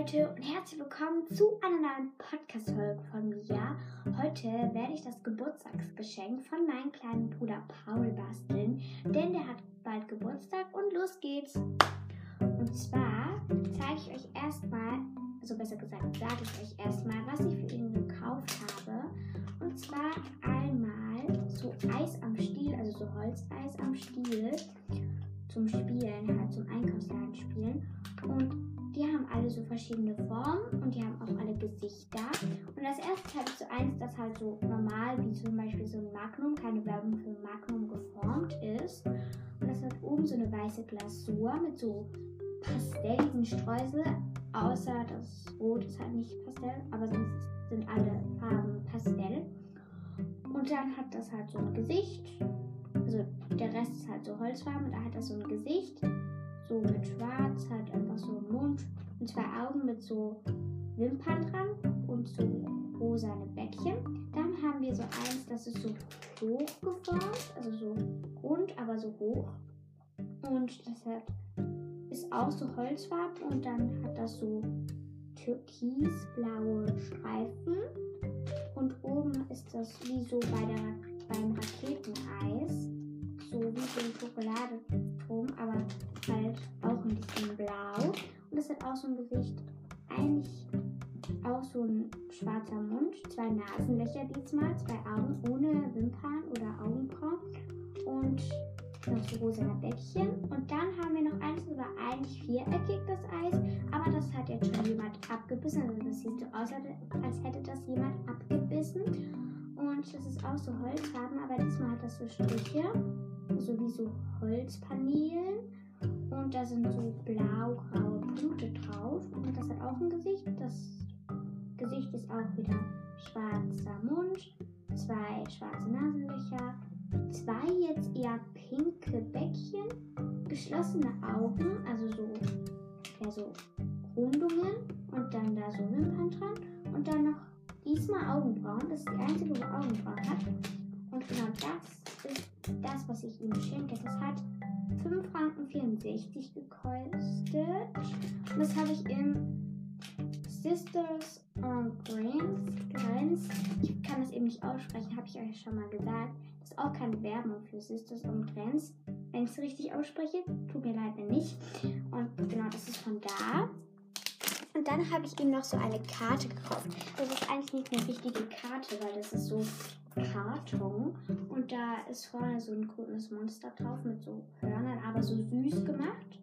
Leute und herzlich willkommen zu einer neuen Podcast-Folge von mir. Heute werde ich das Geburtstagsgeschenk von meinem kleinen Bruder Paul basteln, denn der hat bald Geburtstag und los geht's. Und zwar zeige ich euch erstmal, also besser gesagt, sage ich euch erstmal, was ich für ihn gekauft habe. Und zwar einmal so Eis am Stiel, also so Holzeis am Stiel zum Spielen, halt zum Einkaufsladen verschiedene Formen und die haben auch alle Gesichter. Und das erste habe ich so eins, das halt so normal, wie zum Beispiel so ein Magnum, keine Werbung für Magnum geformt ist. Und das hat oben so eine weiße Glasur mit so pastelligen Streusel, außer das Rot ist halt nicht Pastell, aber sonst sind alle Farben Pastell. Und dann hat das halt so ein Gesicht. Also der Rest ist halt so Holzfarben und da hat das so ein Gesicht so mit Schwarz, halt einfach so ein Mund und zwei Augen mit so Wimpern dran und so rosane Bäckchen. Dann haben wir so eins, das ist so hoch geformt, also so rund, aber so hoch. Und das hat, ist auch so Holzfarben und dann hat das so türkisblaue Streifen. Und oben ist das wie so bei der, beim Raketeneis, so wie so ein Schokoladeturm, aber halt auch ein bisschen blau. Und es hat auch so ein Gesicht, eigentlich auch so ein schwarzer Mund, zwei Nasenlöcher diesmal, zwei Augen ohne Wimpern oder Augenbrauen und noch so rosa Bäckchen. Und dann haben wir noch eins, das war eigentlich viereckig, das Eis, aber das hat jetzt schon jemand abgebissen. Also das sieht so aus, als hätte das jemand abgebissen. Und das ist auch so Holzfarben, aber diesmal hat das so Striche, so wie so Holzpaneelen. Und da sind so blau-graue Punkte drauf. Und das hat auch ein Gesicht. Das Gesicht ist auch wieder schwarzer Mund, zwei schwarze Nasenlöcher, zwei jetzt eher pinke Bäckchen, geschlossene Augen, also so, ja, so Rundungen und dann da so Wimpern dran und dann noch diesmal Augenbrauen. Das ist die einzige, wo Augenbrauen hat. Und genau das ist das, was ich ihm schenke. Das hat 5,64 Franken gekostet. Und das habe ich im Sisters on Grants. Ich kann das eben nicht aussprechen, habe ich euch schon mal gesagt. Das ist auch keine Werbung für Sisters on Grants. Wenn ich es richtig ausspreche, tut mir leid, wenn nicht. Und genau, das ist von da. Und dann habe ich ihm noch so eine Karte gekauft. Das ist eigentlich nicht eine richtige Karte, weil das ist so Karton. Und da ist vorne so ein grünes Monster drauf mit so Hörnern, aber so süß gemacht.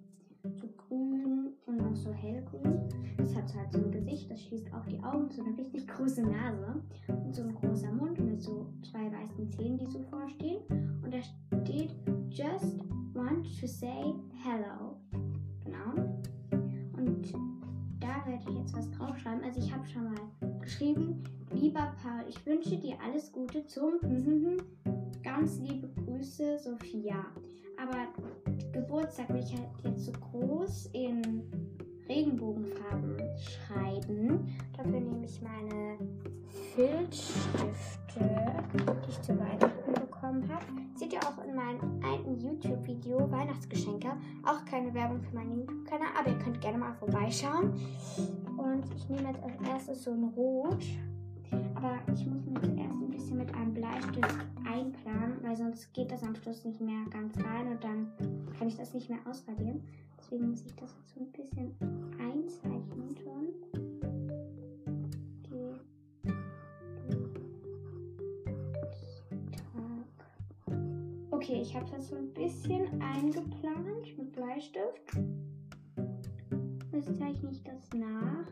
So grün und noch so hellgrün. Das hat halt so ein Gesicht, das schließt auch die Augen, so eine richtig große Nase und so ein großer Mund mit so zwei weißen Zähnen, die so vorstehen. Und da steht Just want to say hello. Ich jetzt was draufschreiben. Also ich habe schon mal geschrieben, lieber Paul, ich wünsche dir alles Gute zum ganz liebe Grüße, Sophia. Aber Geburtstag will ich halt jetzt so groß in Regenbogenfarben schreiben. Dafür nehme ich meine Filzstifte, die ich zu Weihnachten bekommen habe. Seht ihr auch in YouTube-Video Weihnachtsgeschenke. Auch keine Werbung für meinen YouTube-Kanal, aber ihr könnt gerne mal vorbeischauen. Und ich nehme jetzt als erstes so ein Rot. Aber ich muss mir zuerst ein bisschen mit einem Bleistift einplanen, weil sonst geht das am Schluss nicht mehr ganz rein und dann kann ich das nicht mehr ausradieren. Deswegen muss ich das jetzt so ein bisschen einzeichnen schon. Okay, ich habe das so ein bisschen eingeplant mit Bleistift. Jetzt zeichne ich das nach.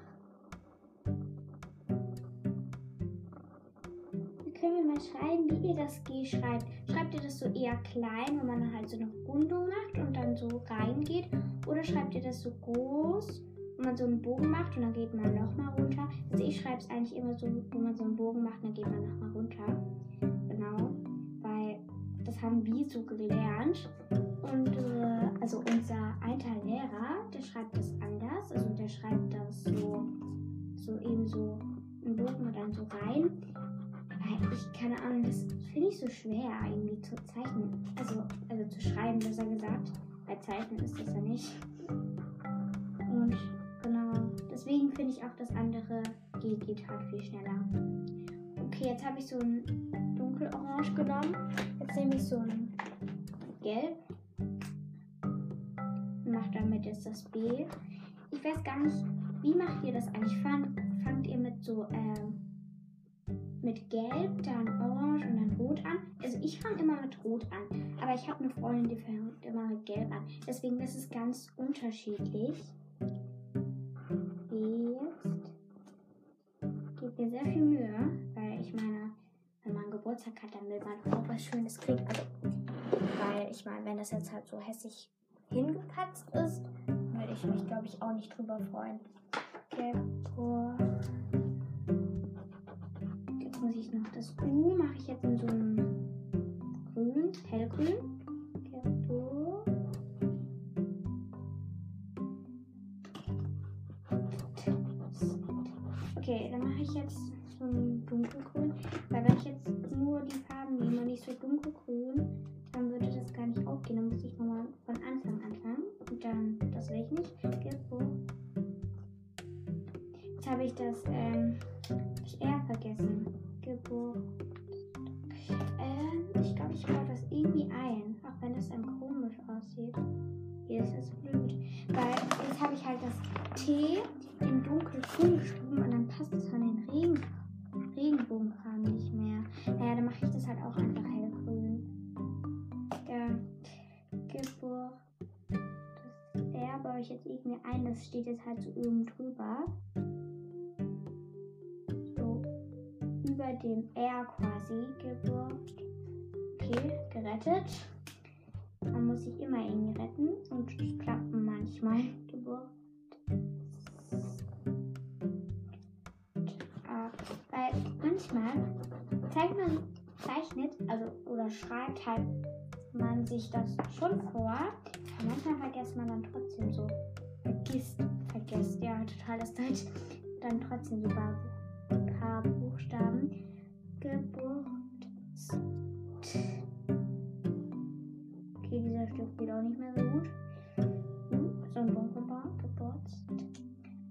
können wir mal schreiben, wie ihr das G schreibt. Schreibt ihr das so eher klein, wenn man halt so eine Rundung macht und dann so reingeht? Oder schreibt ihr das so groß, wenn man so einen Bogen macht und dann geht man nochmal runter? Also ich schreibe es eigentlich immer so, wenn man so einen Bogen macht, dann geht man nochmal runter. Genau, haben wir so gelernt. Und äh, also unser alter Lehrer, der schreibt das anders. Also der schreibt das so, so eben so einen Bogen dann so rein ich, keine Ahnung, das finde ich so schwer irgendwie zu zeichnen. Also, also zu schreiben, besser gesagt. Bei Zeichnen ist das ja nicht. Und genau, Deswegen finde ich auch das andere G geht halt viel schneller. Okay, jetzt habe ich so ein dunkelorange genommen. Jetzt nehme ich so ein gelb. Mach damit jetzt das B. Ich weiß gar nicht, wie macht ihr das eigentlich? Fang, fangt ihr mit so ähm, mit gelb, dann orange und dann rot an? Also ich fange immer mit rot an, aber ich habe eine Freundin, die fängt immer mit gelb an. Deswegen ist es ganz unterschiedlich. Jetzt gibt mir sehr viel Mühe, weil ich meine, Geburtstag hat, dann will man auch was Schönes kriegen. Also, weil ich meine, wenn das jetzt halt so hässlich hingepatzt ist, würde ich mich, glaube ich, auch nicht drüber freuen. Geburt. Jetzt muss ich noch das U, mache ich jetzt in so einem grün, hellgrün. Okay, dann mache ich jetzt ein dunkelgrün, weil wenn ich jetzt nur die Farben nehme und nicht so dunkelgrün, dann würde das gar nicht aufgehen. Dann muss ich nochmal von Anfang anfangen. Und dann, das will ich nicht. Jetzt habe ich das ähm, ich R vergessen. Geburt. Ähm, ich glaube, ich baue das irgendwie ein. Auch wenn es dann komisch aussieht. Hier ist das blöd. Weil jetzt habe ich halt das T in dunkelgrün geschrieben und dann passt es von den Regen Regenbogenfarben nicht mehr. Naja, dann mache ich das halt auch einfach hellgrün. Ja, Geburt. Das R baue ich jetzt irgendwie ein. Das steht jetzt halt so oben drüber. So über dem R quasi. Geburt. Okay, gerettet. Man muss sich immer irgendwie retten und das klappt manchmal. Geburt. Weil manchmal zeigt man, zeichnet, also oder schreibt halt man sich das schon vor. Manchmal vergisst man dann trotzdem so. Vergisst, vergisst, ja, total das Deutsch. Dann trotzdem so ein paar Buchstaben. Geburt. Okay, dieser Stück geht auch nicht mehr so gut. Hm, So ein dunkelbar Geburts.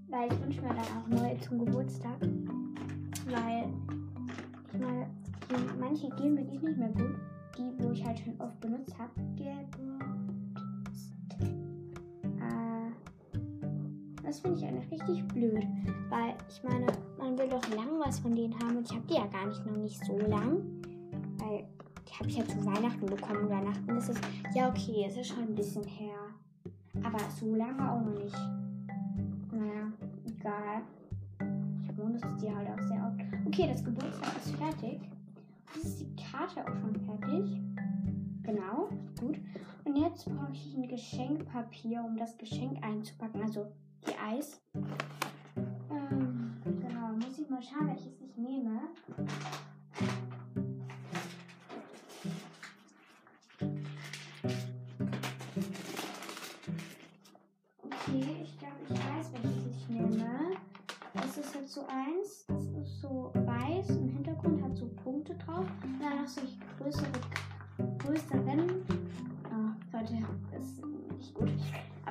Weil ich wünsche mir dann auch neue zum Geburtstag. Weil ich meine, manche gehen wirklich nicht mehr gut. Die, wo ich halt schon oft benutzt habe. Geburt. Äh, das finde ich eigentlich richtig blöd. Weil ich meine, man will doch lang was von denen haben und ich habe die ja gar nicht noch nicht so lang. Weil die habe ich ja zu Weihnachten bekommen. Weihnachten ist es. Ja, okay, es ist schon ein bisschen her. Aber so lange auch noch nicht. Naja, egal. Ich benutze die halt auch sehr oft. Okay, das Geburtstag ist fertig. Jetzt ist die Karte auch schon fertig. Genau, gut. Und jetzt brauche ich ein Geschenkpapier, um das Geschenk einzupacken. Also die Eis. Ähm, genau, muss ich mal schauen, welches ich nehme.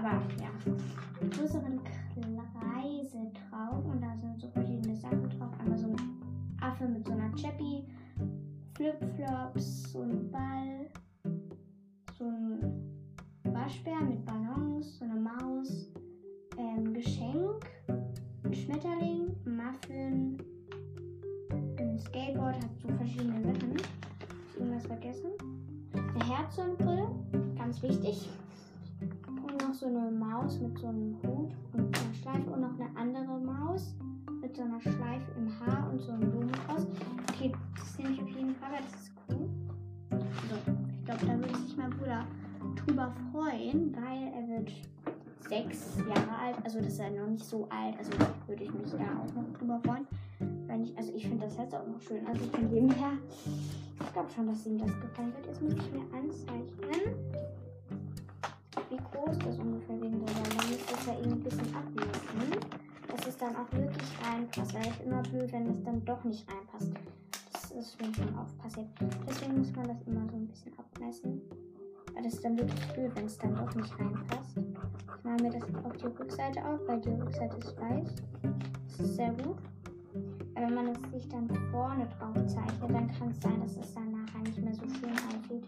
Aber ja, größeren Kreise nicht so alt. Also würde ich mich da auch noch drüber freuen. Wenn ich, also ich finde das jetzt auch noch schön. Also von dem her, ich glaube schon, dass ihm das gefallen wird. Jetzt muss ich mir anzeichnen, wie groß das ungefähr wegen. Weil man muss das ja irgendwie ein bisschen abmessen, dass es dann auch wirklich reinpasst. Weil ist immer blöd, wenn es dann doch nicht reinpasst. Das ist mir schon oft passiert. Deswegen muss man das immer so ein bisschen abmessen. Das ist dann wirklich blöd, wenn es dann doch nicht reinpasst. Ich mache mir das auf die Rückseite auf, weil die Rückseite ist weiß. Das ist sehr gut. Aber wenn man es sich dann vorne drauf zeichnet, dann kann es sein, dass es dann nachher nicht mehr so schön aussieht.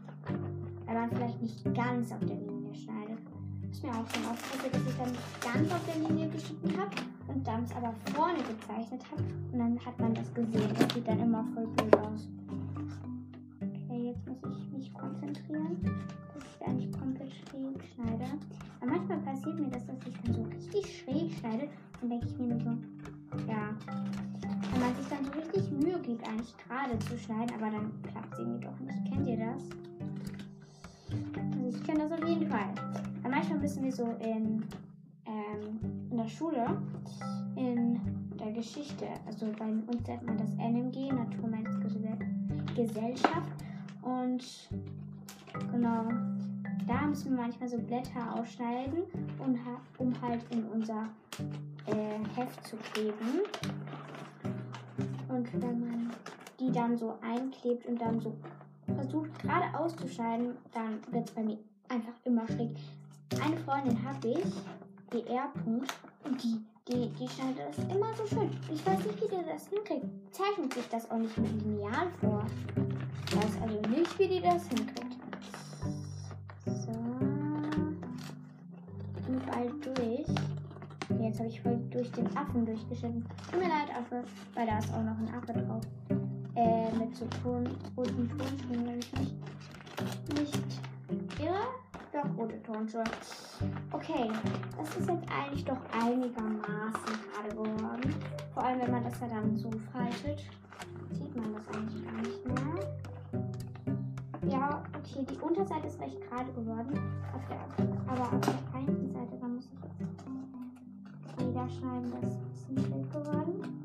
Weil man vielleicht nicht ganz auf der Linie schneidet. Ist mir auch schon aufgefallen, dass ich dann nicht ganz auf der Linie geschnitten habe und dann es aber vorne gezeichnet habe. Und dann hat man das gesehen. Das sieht dann immer voll blöd aus. Okay, jetzt muss ich mich konzentrieren, zu schneiden, aber dann klappt es irgendwie doch nicht. Kennt ihr das? Also ich kenne das auf jeden Fall. Aber manchmal müssen wir so in, ähm, in der Schule, in der Geschichte, also bei uns nennt man das NMG, Naturmenschgesellschaft. Und genau, da müssen wir manchmal so Blätter ausschneiden, um, um halt in unser äh, Heft zu kleben. Und wenn man die dann so einklebt und dann so versucht gerade auszuschneiden, dann wird es bei mir einfach immer schräg. Eine Freundin habe ich, die R. -Punkt, und die, die, die schneidet das immer so schön. Ich weiß nicht, wie die das hinkriegt. Zeichnet sich das auch nicht mit Lineal vor. Ich weiß also nicht, wie die das hinkriegt. So. Bald durch. Jetzt habe ich voll durch den Affen durchgeschnitten. Tut mir leid, Affe, weil da ist auch noch ein Affe drauf. Äh, mit so roten Tonschuhen, wenn ich mich nicht irre. Doch, rote Tonschuhe. Okay, das ist jetzt eigentlich doch einigermaßen gerade geworden. Vor allem, wenn man das ja dann so faltet, sieht man das eigentlich gar nicht mehr. Ja, okay, die Unterseite ist recht gerade geworden. Auf der, aber auf der einen Seite, da muss ich wieder schneiden, das ist ein bisschen schräg geworden.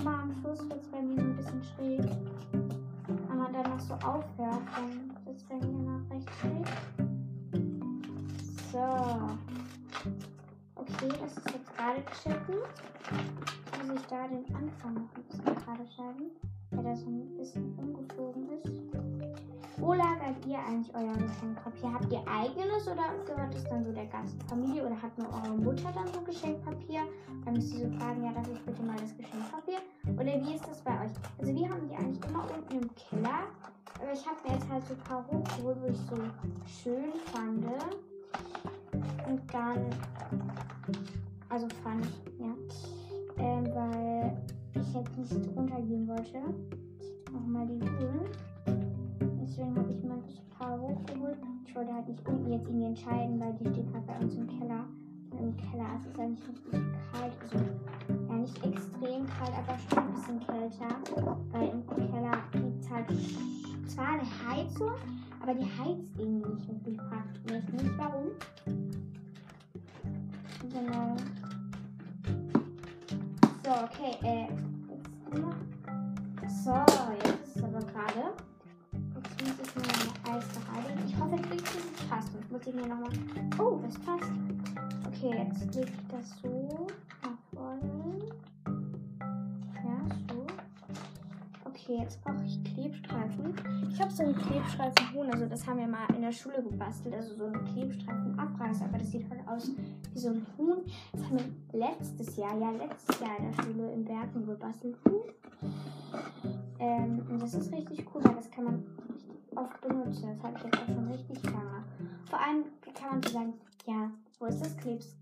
Aber am Schluss wird es bei mir so ein bisschen schräg. Wenn man dann noch so aufhört, dann wird es bei mir noch recht schräg. So. Okay, das ist jetzt gerade. Jetzt muss ich da den Anfang noch ein bisschen gerade schneiden, weil der so ein bisschen umgeflogen ist. Wo lagert ihr eigentlich euer Geschenkpapier? Habt ihr eigenes oder gehört es dann so der ganzen Familie oder hat nur eure Mutter dann so Geschenkpapier? Dann müsst ihr so fragen, ja, darf ich bitte mal das Geschenkpapier? Oder wie ist das bei euch? Also wir haben die eigentlich immer unten im Keller. Aber ich habe mir jetzt halt so ein paar hochgeholt, wo ich so schön fand. Und dann, also fand, ja, ähm, weil ich jetzt nicht wollte. Nochmal die Höhlen. Deswegen habe ich mal das Paar hochgeholt. Ich wollte halt nicht unten jetzt irgendwie entscheiden, weil die steht halt bei uns im Keller. Und im Keller ist es eigentlich richtig kalt. Also ja nicht extrem kalt, aber schon ein bisschen kälter. Weil im Keller gibt es halt zwar eine Heizung, aber die heizt irgendwie nicht praktisch. Ich weiß nicht warum. Genau. So, okay, äh. So, jetzt ist es aber gerade. Jetzt muss ich mir Eis verhalten. Ich hoffe, jetzt kriegt es passt. Sonst muss ich mir nochmal. Oh, das passt. Okay, jetzt lege ich das so nach vorne. Ja, so. Okay, jetzt brauche ich. Ich so einen Klebstreifen-Huhn, also das haben wir mal in der Schule gebastelt, also so einen Klebstreifen-Abreißer, aber das sieht halt aus wie so ein Huhn. Das haben wir letztes Jahr, ja letztes Jahr in der Schule in Bergen gebastelt. Ähm, und das ist richtig cool, weil das kann man oft benutzen. Das habe ich jetzt auch schon richtig lange. Vor allem kann man so sagen, ja, wo ist das Klebs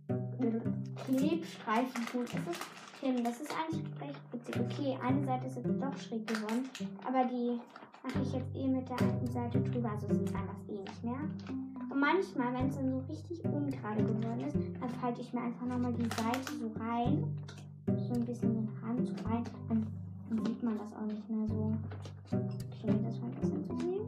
Klebstreifenhuhn? Ist es? Das ist eigentlich recht witzig. Okay, eine Seite ist jetzt doch schräg geworden, aber die mache ich jetzt eh mit der alten Seite drüber, also es ist einfach eh nicht mehr. Und manchmal, wenn es dann so richtig ungerade geworden ist, dann falte ich mir einfach nochmal die Seite so rein, so ein bisschen den Rand so rein, dann, dann sieht man das auch nicht mehr so. Okay, das war ein bisschen zu sehen.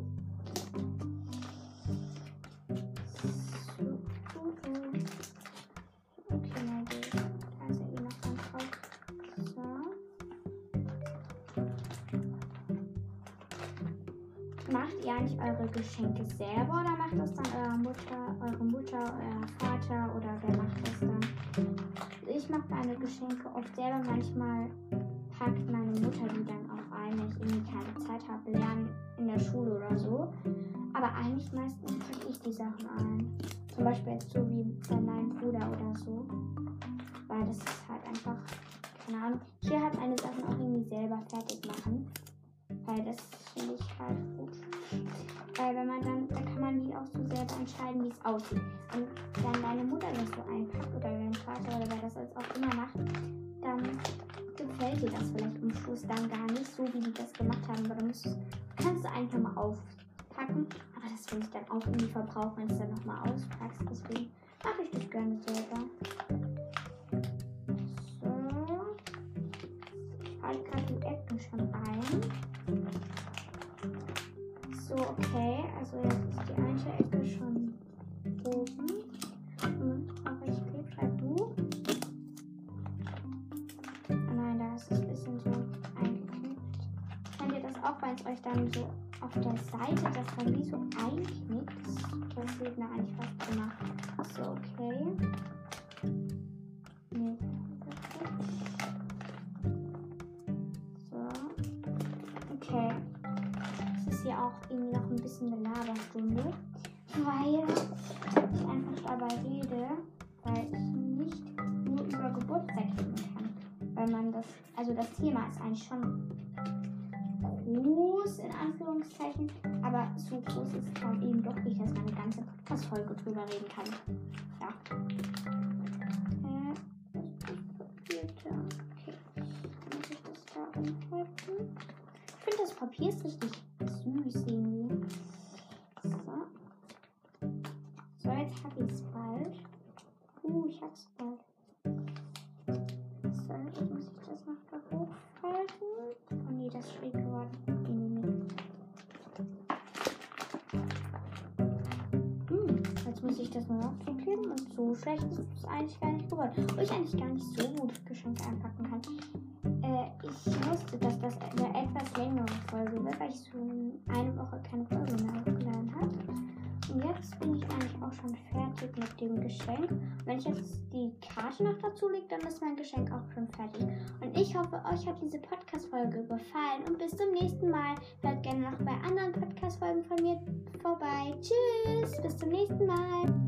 Eure Geschenke selber oder macht das dann eure Mutter, eure Mutter, euer Vater oder wer macht das dann? Ich mache meine Geschenke oft selber. Manchmal packt meine Mutter die dann auch ein, wenn ich irgendwie keine Zeit habe, lernen in der Schule oder so. Aber eigentlich meistens packe ich die Sachen ein. Zum Beispiel jetzt so wie bei meinem Bruder oder so. Weil das ist halt einfach, keine Ahnung. Hier halt meine Sachen auch irgendwie selber fertig machen. Weil das finde ich halt gut. Weil wenn man dann, dann kann man die auch so selber entscheiden, wie es aussieht. Und wenn deine Mutter das so einpackt oder dein Vater oder wer das jetzt auch immer macht, dann gefällt dir das vielleicht am Schluss dann gar nicht so, wie die das gemacht haben. Aber dann kannst du einfach mal aufpacken. Aber das will ich dann auch irgendwie verbrauchen, wenn du es dann nochmal auspackst. Deswegen mache ich das gerne selber. Okay. Also jetzt ist die eine Ecke schon oben. Aber ich klebe halt du. Nein, da ist es ein bisschen so eingeknickt. Kennt ihr das auch, weil es euch dann so auf der Seite das dann wie so einknickt? Das sieht mir eigentlich fast immer so okay. Nee. Ja auch irgendwie noch ein bisschen eine Laberstunde, weil ich einfach dabei rede, weil ich nicht nur über Geburtstag reden kann. Weil man das, also das Thema ist eigentlich schon groß in Anführungszeichen, aber so groß ist es eben doch nicht, dass man eine ganze Podcast-Folge drüber reden kann. Ja. Äh. Ich finde das Papier ist richtig jetzt muss ich das nur noch zukleben und so schlecht ist es eigentlich gar nicht geworden. Wo ich eigentlich gar nicht so gut Geschenke einpacken kann. Äh, ich wusste, dass das eine etwas längere Folge wird, weil ich so eine Woche keine Folge mehr hochgeladen habe. Und jetzt bin ich eigentlich auch schon fertig mit dem Geschenk. Wenn ich jetzt die Karte noch dazu lege, dann ist mein Geschenk auch schon fertig. Und ich hoffe, euch hat diese Podcast-Folge gefallen. Und bis zum nächsten Mal. Hört gerne noch bei anderen Podcast-Folgen von mir vorbei. Tschüss, bis zum nächsten Mal.